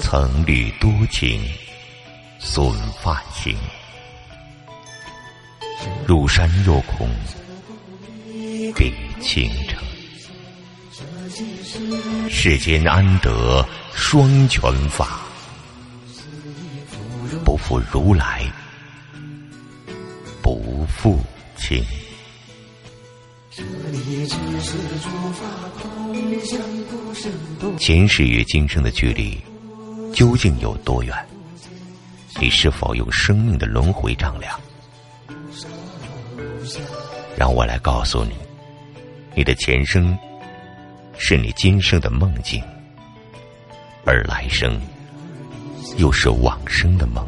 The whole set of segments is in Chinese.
曾虑多情损发行，入山若恐比倾城。世间安得双全法？不负如来不负卿。前世与今生的距离究竟有多远？你是否用生命的轮回丈量？让我来告诉你，你的前生。是你今生的梦境，而来生又是往生的梦。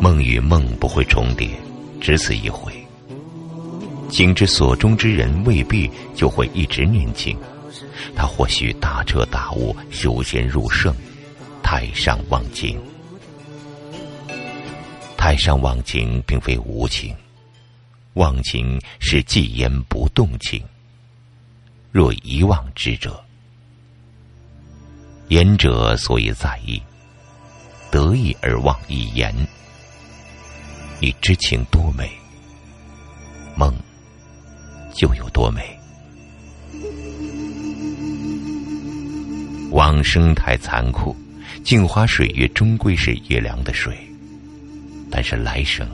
梦与梦不会重叠，只此一回。景之所终之人未必就会一直年轻，他或许大彻大悟，修仙入圣，太上忘情。太上忘情并非无情。忘情是既言不动情。若遗忘之者，言者所以在意，得意而忘一言。你知情多美，梦就有多美。往生太残酷，镜花水月终归是月凉的水，但是来生。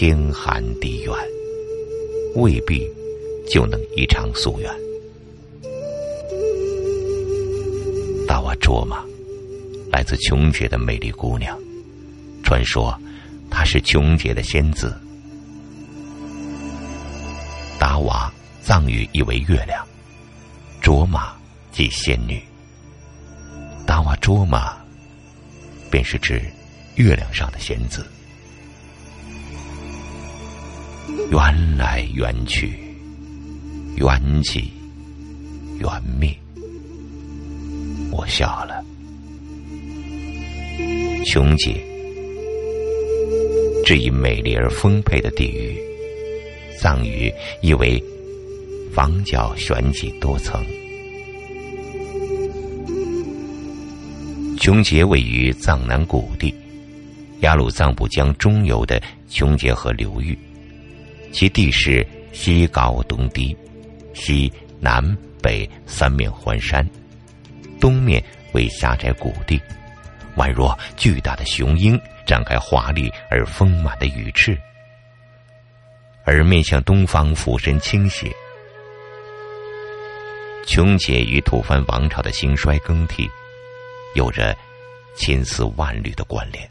天寒地远，未必就能一偿夙愿。达瓦卓玛，来自琼姐的美丽姑娘，传说她是琼姐的仙子。达瓦藏语意为月亮，卓玛即仙女。达瓦卓玛，便是指月亮上的仙子。缘来缘去，缘起缘灭，我笑了。琼姐，这一美丽而丰沛的地域，藏语意为房角悬起多层。琼结位于藏南谷地，雅鲁藏布江中游的琼结河流域。其地势西高东低，西南北三面环山，东面为狭窄谷地，宛若巨大的雄鹰展开华丽而丰满的羽翅，而面向东方俯身倾斜。琼姐与吐蕃王朝的兴衰更替，有着千丝万缕的关联。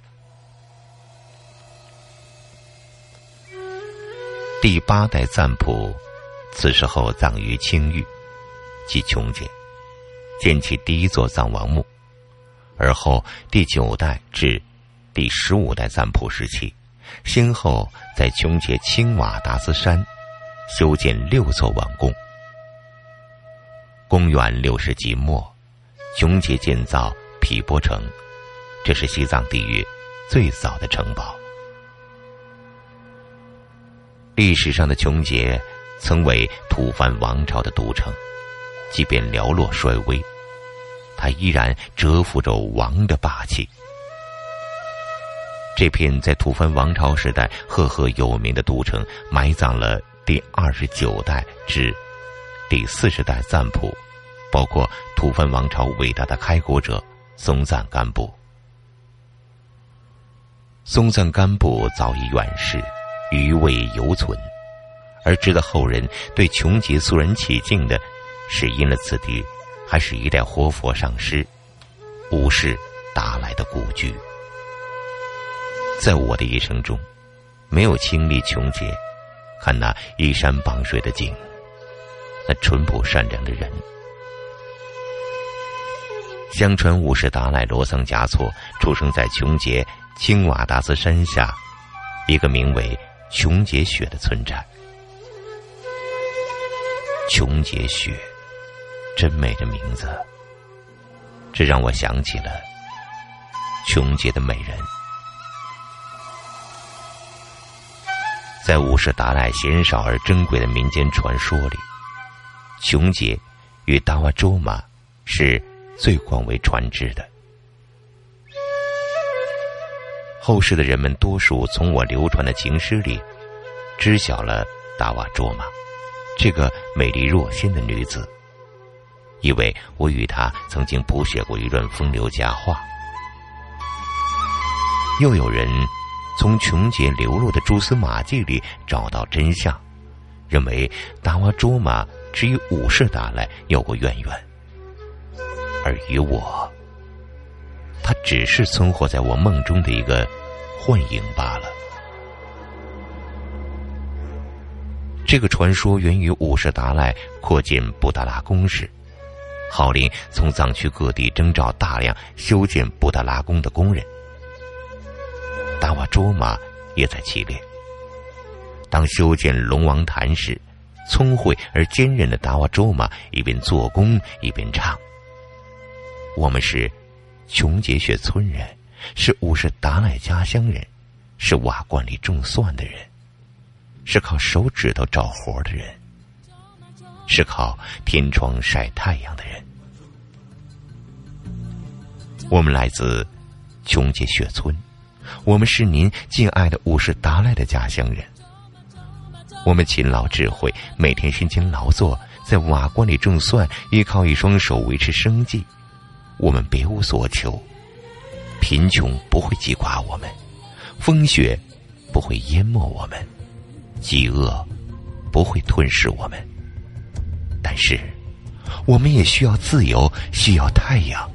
第八代赞普，此时候葬于青玉，即琼姐，建起第一座藏王墓。而后第九代至第十五代赞普时期，先后在琼姐青瓦达斯山修建六座王宫。公元六世纪末，琼姐建造毗波城，这是西藏地域最早的城堡。历史上的琼结曾为吐蕃王朝的都城，即便寥落衰微，它依然蛰伏着王的霸气。这片在吐蕃王朝时代赫赫有名的都城，埋葬了第二十九代至第四十代赞普，包括吐蕃王朝伟大的开国者松赞干布。松赞干布早已远逝。余味犹存，而值得后人对穷极肃然起敬的，是因了此地还是一代活佛上师，武士达来的故居。在我的一生中，没有亲历穷劫，看那依山傍水的景，那淳朴善良的人。相传五世达赖罗桑嘉措出生在琼结青瓦达斯山下，一个名为。琼结雪的村寨，琼结雪，真美的名字，这让我想起了琼姐的美人。在五世达赖鲜少而珍贵的民间传说里，琼姐与达瓦卓玛是最广为传知的。后世的人们多数从我流传的情诗里，知晓了达瓦卓玛这个美丽若仙的女子，因为我与她曾经谱写过一段风流佳话。又有人。从琼姐流落的蛛丝马迹里找到真相，认为达瓦卓玛只与武士达来有过渊源，而与我，他只是存活在我梦中的一个幻影罢了。这个传说源于五世达赖扩建布达拉宫时，号令从藏区各地征召大量修建布达拉宫的工人。达瓦卓玛也在其列。当修建龙王坛时，聪慧而坚韧的达瓦卓玛一边做工一边唱：“我们是琼杰雪村人，是五世达赖家乡人，是瓦罐里种蒜的人，是靠手指头找活的人，是靠天窗晒太阳的人。我们来自琼杰雪村。”我们是您敬爱的五世达赖的家乡人。我们勤劳智慧，每天辛勤劳作，在瓦罐里种蒜，依靠一双手维持生计。我们别无所求，贫穷不会击垮我们，风雪不会淹没我们，饥饿不会吞噬我们。但是，我们也需要自由，需要太阳。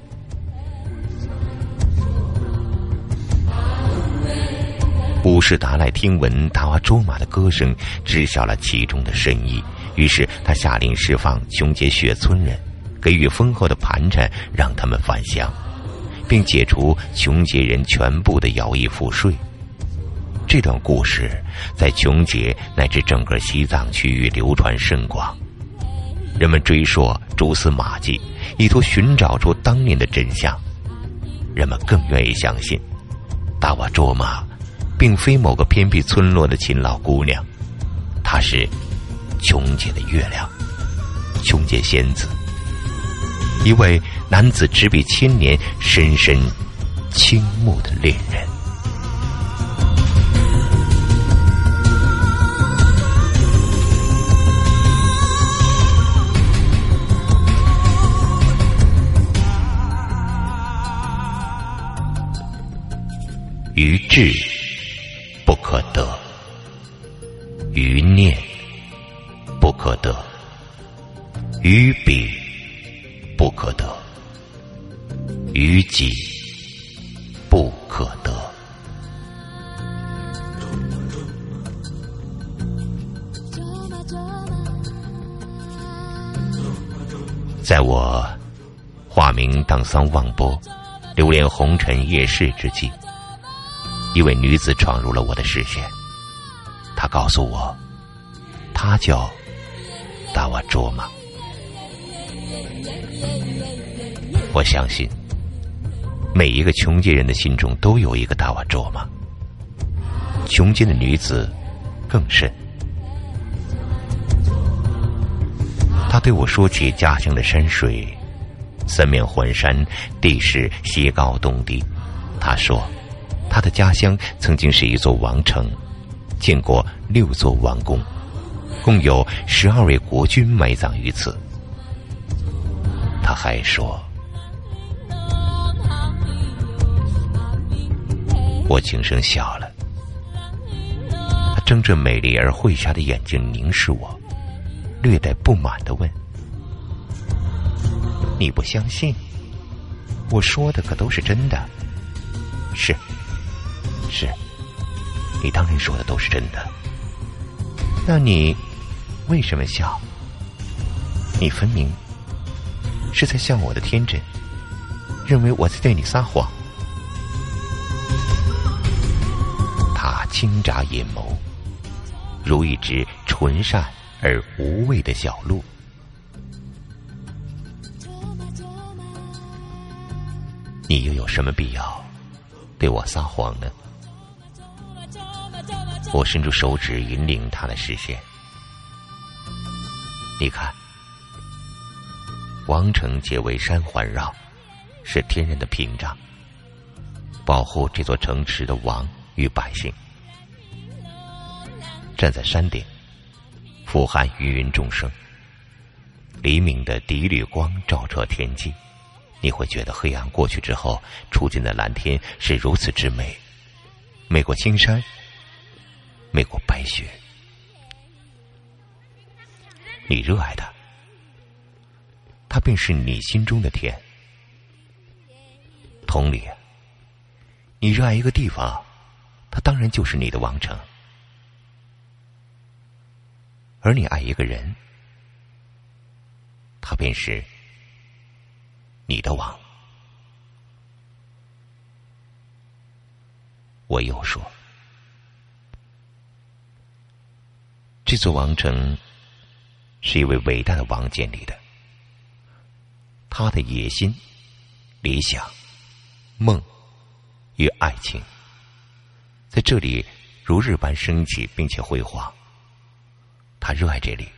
五世达赖听闻达瓦卓玛的歌声，知晓了其中的深意，于是他下令释放琼杰雪村人，给予丰厚的盘缠，让他们返乡，并解除琼杰人全部的徭役赋税。这段故事在琼杰乃至整个西藏区域流传甚广，人们追溯蛛丝马迹，意图寻找出当年的真相。人们更愿意相信达瓦卓玛。并非某个偏僻村落的勤劳姑娘，她是琼杰的月亮，琼杰仙子，一位男子执笔千年、深深倾慕的恋人。于志。可得，余念不可得，于彼己不可得。在我化名荡桑望波，流连红尘夜市之际。一位女子闯入了我的视线，她告诉我，她叫达瓦卓玛。我相信，每一个穷街人的心中都有一个达瓦卓玛。穷街的女子更甚。他对我说起家乡的山水，三面环山，地势西高东低。他说。他的家乡曾经是一座王城，建过六座王宫，共有十二位国君埋葬于此。他还说：“我轻声笑了。”他睁着美丽而慧瞎的眼睛凝视我，略带不满的问：“你不相信？我说的可都是真的。”是。是，你当然说的都是真的。那你为什么笑？你分明是在笑我的天真，认为我在对你撒谎。轻眨眼眸，如一只纯善而无畏的小鹿。你又有什么必要对我撒谎呢？我伸出手指引领他的视线。你看，王城皆为山环绕，是天然的屏障，保护这座城池的王与百姓。站在山顶，俯瞰芸芸众生，黎明的第一缕光照彻天际，你会觉得黑暗过去之后，出现的蓝天是如此之美，美过青山。美过白雪，你热爱的，它便是你心中的天。同理，你热爱一个地方，它当然就是你的王城；而你爱一个人，他便是你的王。我又说。这座王城是一位伟大的王建立的，他的野心、理想、梦与爱情，在这里如日般升起，并且辉煌。他热爱这里，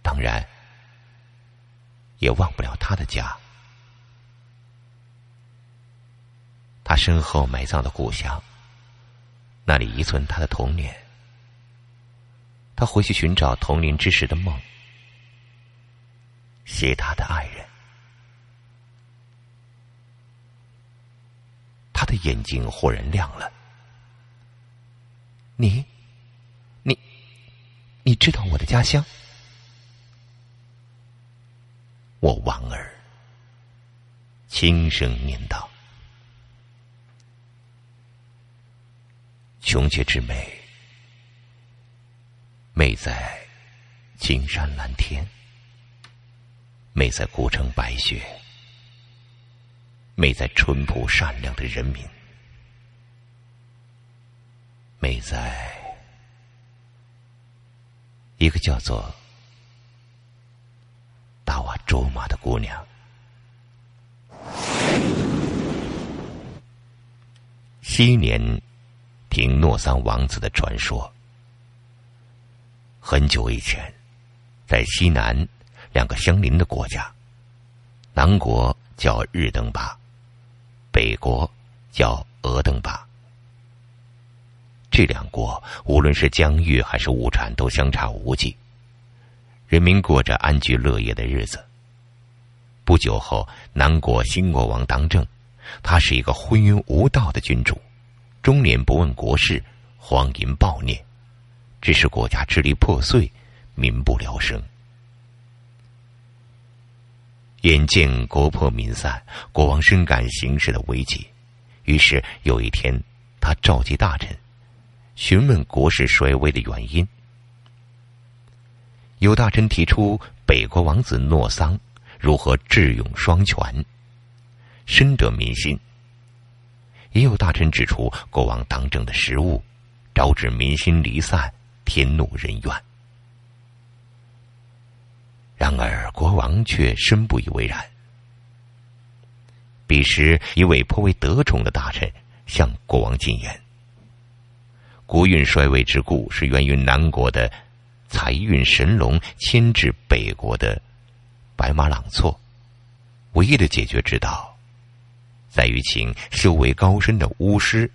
当然也忘不了他的家，他身后埋葬的故乡，那里遗存他的童年。他回去寻找童年之时的梦，写他的爱人。他的眼睛忽然亮了。你，你，你知道我的家乡？我王儿轻声念道：“穷绝之美。”美在青山蓝天，美在古城白雪，美在淳朴善良的人民，美在一个叫做达瓦卓玛的姑娘。昔年听诺桑王子的传说。很久以前，在西南两个相邻的国家，南国叫日登巴，北国叫俄登巴。这两国无论是疆域还是物产都相差无几，人民过着安居乐业的日子。不久后，南国新国王当政，他是一个昏庸无道的君主，终年不问国事，荒淫暴虐。致使国家支离破碎，民不聊生。眼见国破民散，国王深感形势的危急，于是有一天，他召集大臣，询问国事衰微的原因。有大臣提出北国王子诺桑如何智勇双全，深得民心；也有大臣指出国王当政的失误，招致民心离散。天怒人怨。然而国王却深不以为然。彼时，一位颇为得宠的大臣向国王进言：“国运衰微之故，是源于南国的财运神龙牵制北国的白马朗措。唯一的解决之道，在于请修为高深的巫师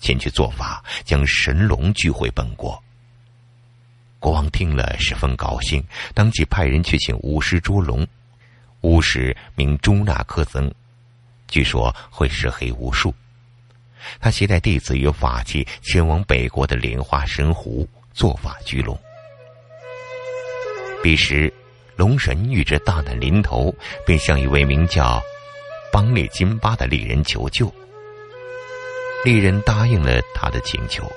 前去做法，将神龙聚回本国。”国王听了十分高兴，当即派人去请巫师捉龙。巫师名朱纳克曾，据说会识黑巫术。他携带弟子与法器前往北国的莲花神湖做法聚龙。彼时，龙神预知大难临头，便向一位名叫邦列金巴的丽人求救。丽人答应了他的请求。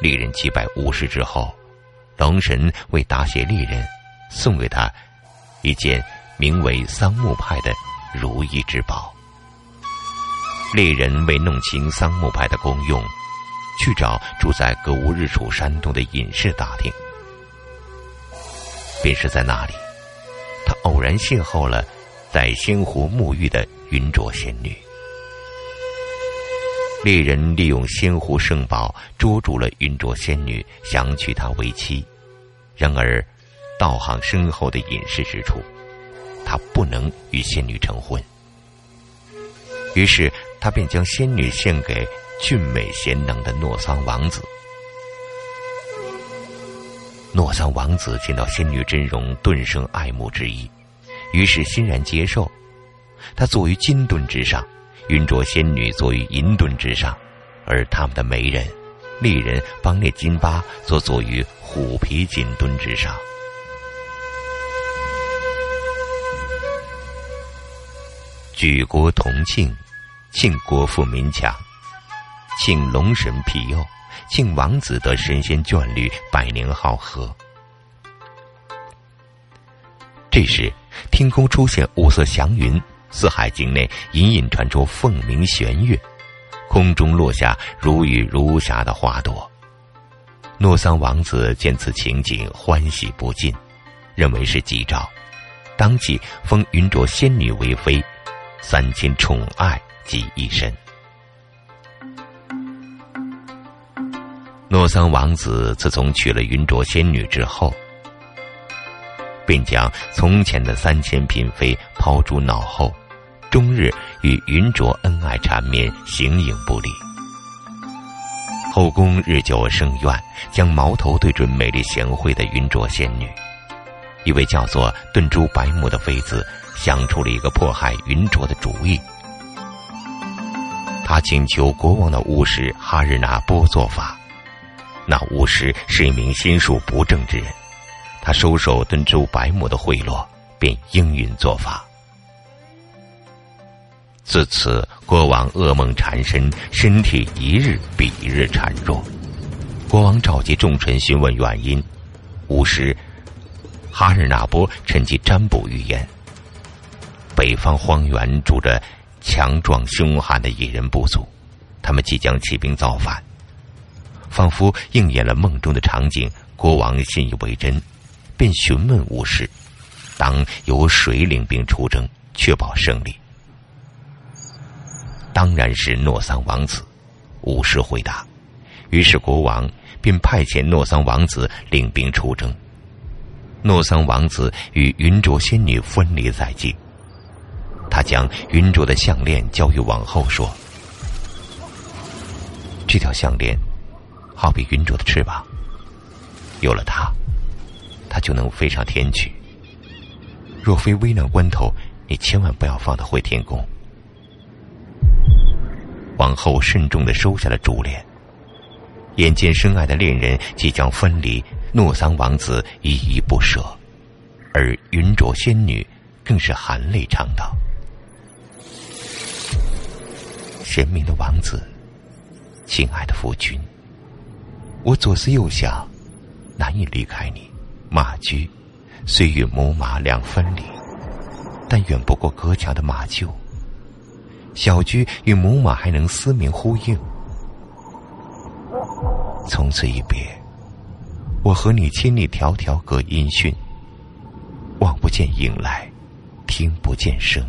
丽人击败巫师之后。龙神为答谢丽人，送给他一件名为桑木派的如意之宝。猎人为弄清桑木派的功用，去找住在格乌日楚山洞的隐士打听。便是在那里，他偶然邂逅了在仙湖沐浴的云卓仙女。猎人利用仙湖圣宝捉住了云卓仙女，想娶她为妻。然而，道行深厚的隐士指出，他不能与仙女成婚。于是，他便将仙女献给俊美贤能的诺桑王子。诺桑王子见到仙女真容，顿生爱慕之意，于是欣然接受。他坐于金盾之上。云卓仙女坐于银盾之上，而他们的媒人、丽人邦列金巴则坐于虎皮金墩之上。举国同庆，庆国富民强，庆龙神庇佑，庆王子得神仙眷侣，百年好合。这时，天空出现五色祥云。四海境内隐隐传出凤鸣弦乐，空中落下如雨如霞的花朵。诺桑王子见此情景，欢喜不尽，认为是吉兆，当即封云卓仙女为妃，三千宠爱及一身。诺桑王子自从娶了云卓仙女之后，便将从前的三千嫔妃抛诸脑后，终日与云卓恩爱缠绵，形影不离。后宫日久生怨，将矛头对准美丽贤惠的云卓仙女。一位叫做顿珠白目的妃子想出了一个迫害云卓的主意。他请求国王的巫师哈日那波做法。那巫师是一名心术不正之人。他收受顿珠白木的贿赂，便应允做法。自此，国王噩梦缠身，身体一日比一日孱弱。国王召集众臣询问原因，巫师哈日那波趁机占卜预言：北方荒原住着强壮凶悍的野人部族，他们即将起兵造反。仿佛应验了梦中的场景，国王信以为真。便询问巫师：“当由谁领兵出征，确保胜利？”当然是诺桑王子。巫师回答。于是国王便派遣诺桑王子领兵出征。诺桑王子与云卓仙女分离在即，他将云卓的项链交于王后，说：“这条项链好比云卓的翅膀，有了它。”他就能飞上天去。若非危难关头，你千万不要放他回天宫。王后慎重的收下了珠帘。眼见深爱的恋人即将分离，诺桑王子依依不舍，而云卓仙女更是含泪唱道：“神明的王子，亲爱的夫君，我左思右想，难以离开你。”马驹虽与母马两分离，但远不过隔墙的马厩。小驹与母马还能嘶鸣呼应。从此一别，我和你千里迢迢隔音讯，望不见影来，听不见声。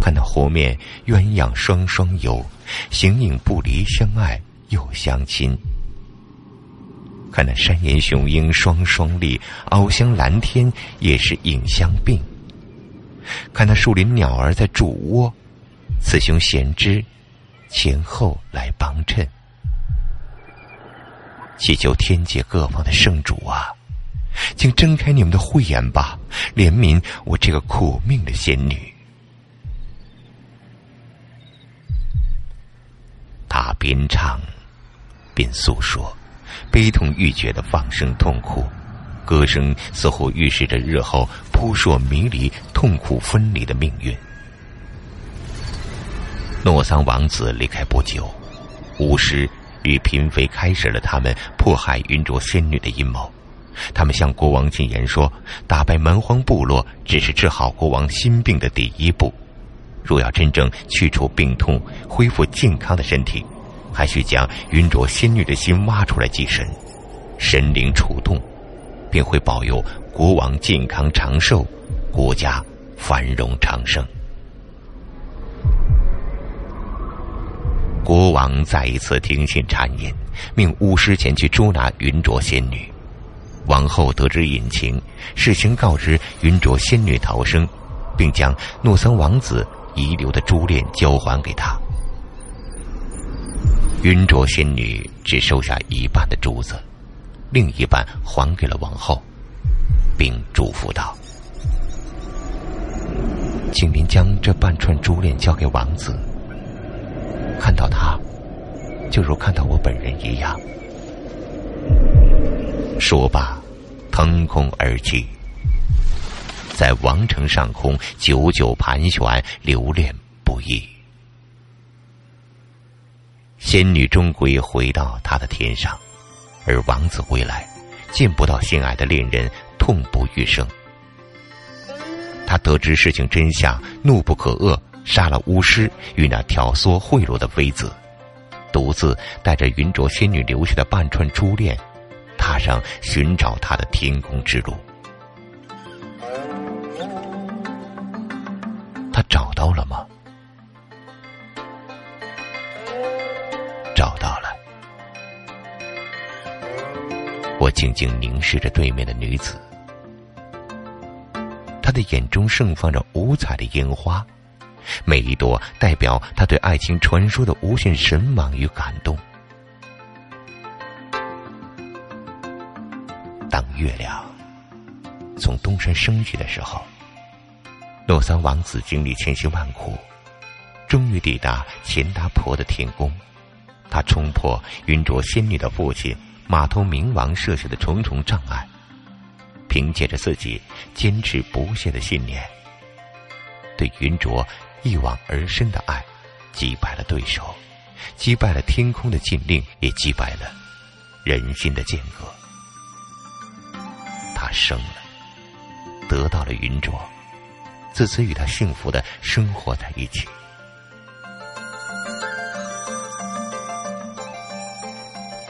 看那湖面鸳鸯双双游，形影不离，相爱又相亲。看那山岩雄鹰双双立，翱翔蓝天也是影相并。看那树林鸟儿在筑窝，雌雄贤之前后来帮衬。祈求天界各方的圣主啊，请睁开你们的慧眼吧，怜悯我这个苦命的仙女。他边唱边诉说。悲痛欲绝的放声痛哭，歌声似乎预示着日后扑朔迷离、痛苦分离的命运。诺桑王子离开不久，巫师与嫔妃开始了他们迫害云卓仙女的阴谋。他们向国王进言说：“打败蛮荒部落只是治好国王心病的第一步，若要真正去除病痛、恢复健康的身体。”还需将云卓仙女的心挖出来祭神，神灵触动，便会保佑国王健康长寿，国家繁荣昌盛。国王再一次听信谗言，命巫师前去捉拿云卓仙女。王后得知隐情，事先告知云卓仙女逃生，并将诺桑王子遗留的珠链交还给他。云卓仙女只收下一半的珠子，另一半还给了王后，并嘱咐道：“请您将这半串珠链交给王子。”看到他，就如看到我本人一样。说罢，腾空而起，在王城上空久久盘旋，留恋不已。仙女终归回到他的天上，而王子归来，见不到心爱的恋人，痛不欲生。他得知事情真相，怒不可遏。杀了巫师与那挑唆贿赂的妃子，独自带着云卓仙女留下的半串珠链，踏上寻找她的天空之路。到了吗？找到了。我静静凝视着对面的女子，她的眼中盛放着五彩的烟花。每一朵代表她对爱情传说的无限神往与感动。当月亮从东山升起的时候，诺桑王子经历千辛万苦，终于抵达钱达婆的天宫。他冲破云卓仙女的父亲马头冥王设下的重重障碍，凭借着自己坚持不懈的信念，对云卓。一往而深的爱，击败了对手，击败了天空的禁令，也击败了人心的间隔。他生了，得到了云卓，自此与他幸福的生活在一起。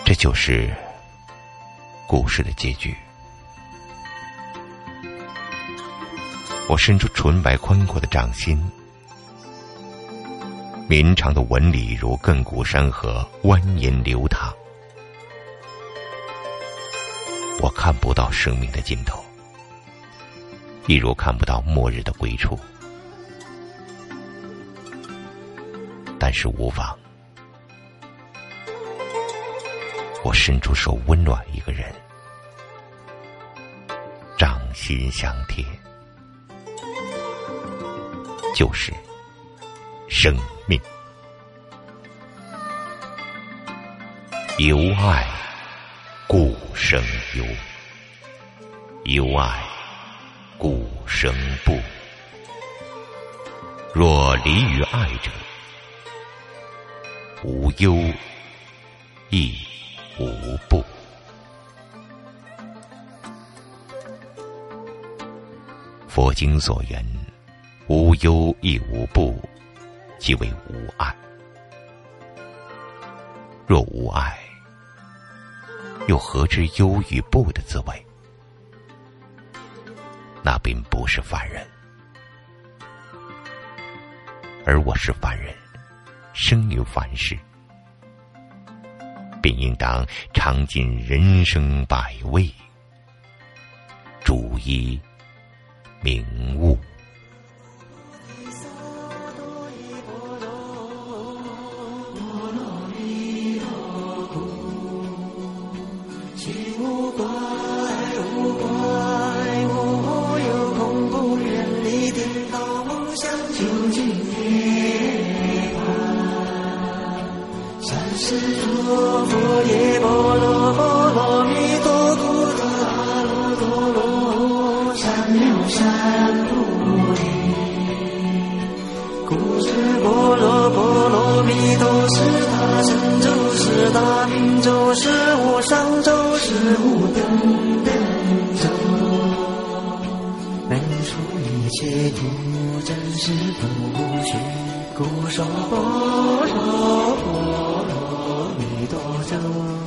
这就是故事的结局。我伸出纯白宽阔的掌心。绵长的纹理如亘古山河蜿蜒流淌，我看不到生命的尽头，一如看不到末日的归处。但是无妨，我伸出手温暖一个人，掌心相贴，就是。生命，由爱故生忧，由爱生不。若离于爱者，无忧亦无怖。佛经所言，无忧亦无怖。即为无爱。若无爱，又何知忧与怖的滋味？那并不是凡人，而我是凡人，生于凡世，便应当尝尽人生百味，逐一明悟。上咒，是无等等咒，能除一切苦，真实不虚。故说般若波罗蜜多咒，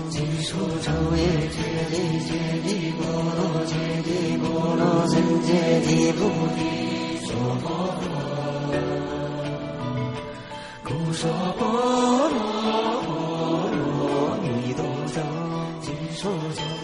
即说咒也，揭谛揭谛波罗揭谛波罗僧揭谛菩提说波罗，故说般若。说着。